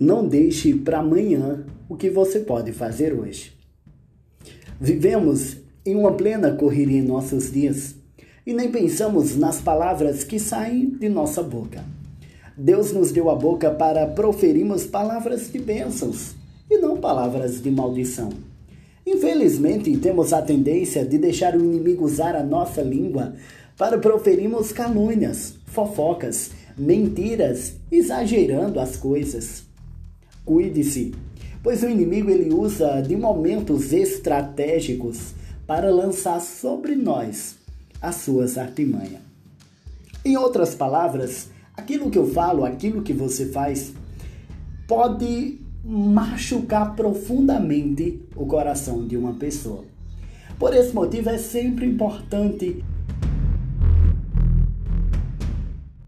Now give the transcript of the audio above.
Não deixe para amanhã o que você pode fazer hoje. Vivemos em uma plena correria em nossos dias e nem pensamos nas palavras que saem de nossa boca. Deus nos deu a boca para proferirmos palavras de bênçãos e não palavras de maldição. Infelizmente, temos a tendência de deixar o inimigo usar a nossa língua para proferirmos calúnias, fofocas, mentiras, exagerando as coisas. Cuide-se, pois o inimigo ele usa de momentos estratégicos para lançar sobre nós as suas artimanhas. Em outras palavras, aquilo que eu falo, aquilo que você faz, pode machucar profundamente o coração de uma pessoa. Por esse motivo, é sempre importante